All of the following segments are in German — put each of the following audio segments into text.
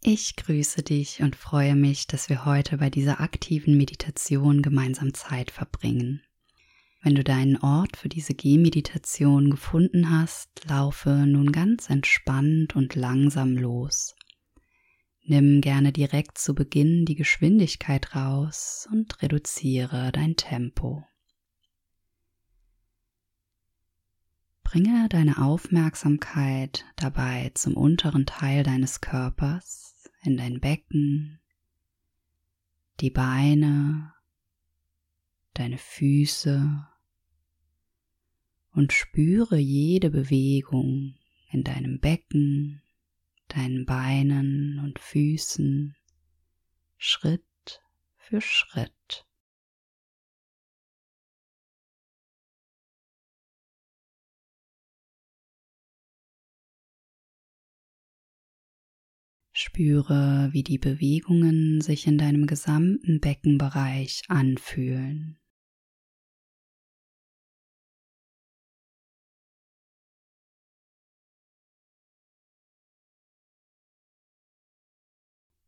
Ich grüße dich und freue mich, dass wir heute bei dieser aktiven Meditation gemeinsam Zeit verbringen. Wenn du deinen Ort für diese Gehmeditation gefunden hast, laufe nun ganz entspannt und langsam los. Nimm gerne direkt zu Beginn die Geschwindigkeit raus und reduziere dein Tempo. Bringe deine Aufmerksamkeit dabei zum unteren Teil deines Körpers, in dein Becken, die Beine, deine Füße und spüre jede Bewegung in deinem Becken, deinen Beinen und Füßen Schritt für Schritt. Spüre, wie die Bewegungen sich in deinem gesamten Beckenbereich anfühlen.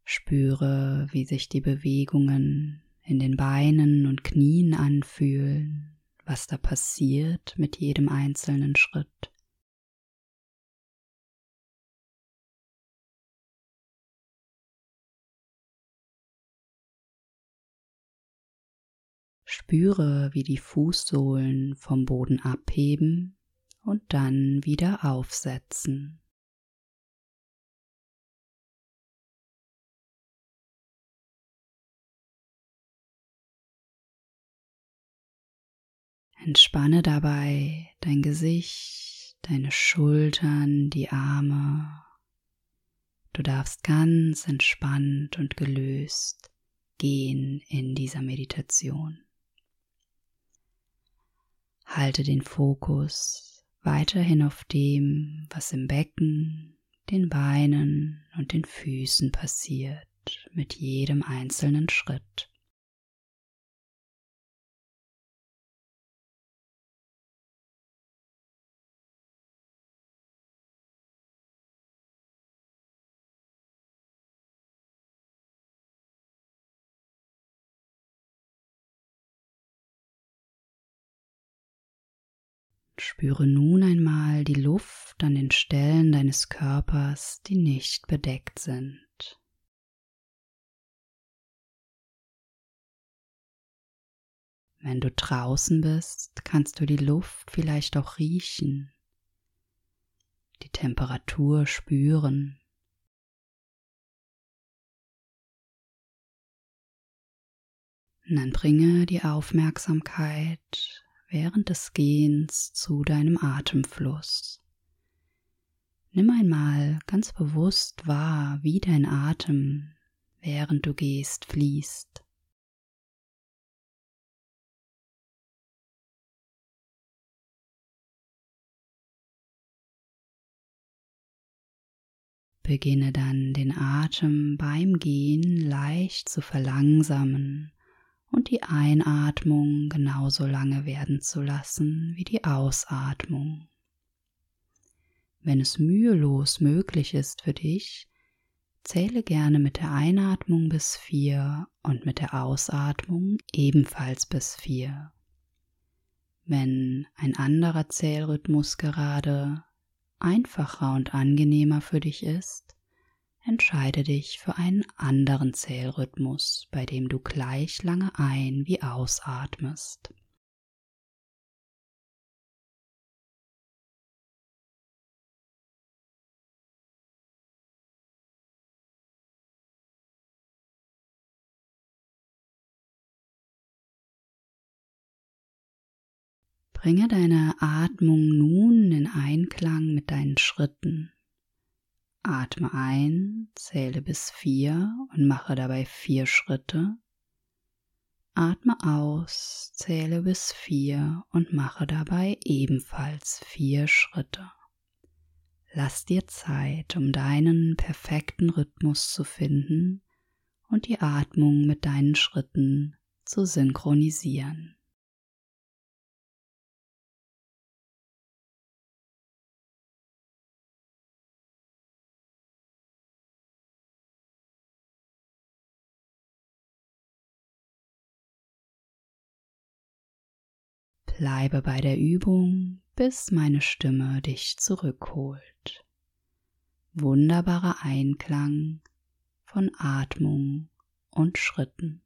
Spüre, wie sich die Bewegungen in den Beinen und Knien anfühlen, was da passiert mit jedem einzelnen Schritt. Spüre, wie die Fußsohlen vom Boden abheben und dann wieder aufsetzen. Entspanne dabei dein Gesicht, deine Schultern, die Arme. Du darfst ganz entspannt und gelöst gehen in dieser Meditation. Halte den Fokus weiterhin auf dem, was im Becken, den Beinen und den Füßen passiert mit jedem einzelnen Schritt. Spüre nun einmal die Luft an den Stellen deines Körpers, die nicht bedeckt sind. Wenn du draußen bist, kannst du die Luft vielleicht auch riechen, die Temperatur spüren. Und dann bringe die Aufmerksamkeit während des Gehens zu deinem Atemfluss. Nimm einmal ganz bewusst wahr, wie dein Atem, während du gehst, fließt. Beginne dann den Atem beim Gehen leicht zu verlangsamen und die Einatmung genauso lange werden zu lassen wie die Ausatmung. Wenn es mühelos möglich ist für dich, zähle gerne mit der Einatmung bis vier und mit der Ausatmung ebenfalls bis vier. Wenn ein anderer Zählrhythmus gerade einfacher und angenehmer für dich ist, entscheide dich für einen anderen Zählrhythmus, bei dem du gleich lange ein- wie ausatmest. Bringe deine Atmung nun in Einklang mit deinen Schritten. Atme ein, zähle bis vier und mache dabei vier Schritte. Atme aus, zähle bis vier und mache dabei ebenfalls vier Schritte. Lass dir Zeit, um deinen perfekten Rhythmus zu finden und die Atmung mit deinen Schritten zu synchronisieren. Bleibe bei der Übung, bis meine Stimme dich zurückholt. Wunderbarer Einklang von Atmung und Schritten.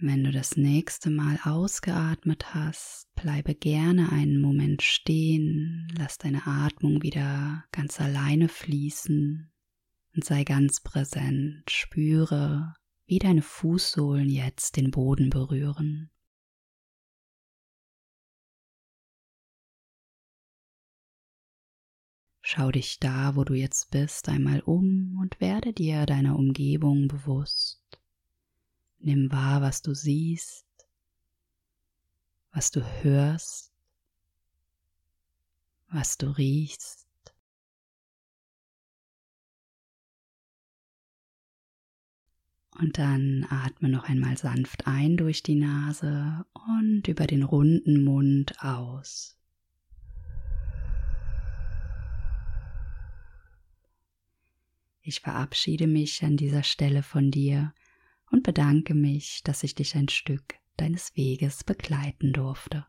Wenn du das nächste Mal ausgeatmet hast, bleibe gerne einen Moment stehen, lass deine Atmung wieder ganz alleine fließen und sei ganz präsent. Spüre, wie deine Fußsohlen jetzt den Boden berühren. Schau dich da, wo du jetzt bist, einmal um und werde dir deiner Umgebung bewusst. Nimm wahr, was du siehst, was du hörst, was du riechst. Und dann atme noch einmal sanft ein durch die Nase und über den runden Mund aus. Ich verabschiede mich an dieser Stelle von dir und bedanke mich, dass ich dich ein Stück deines Weges begleiten durfte.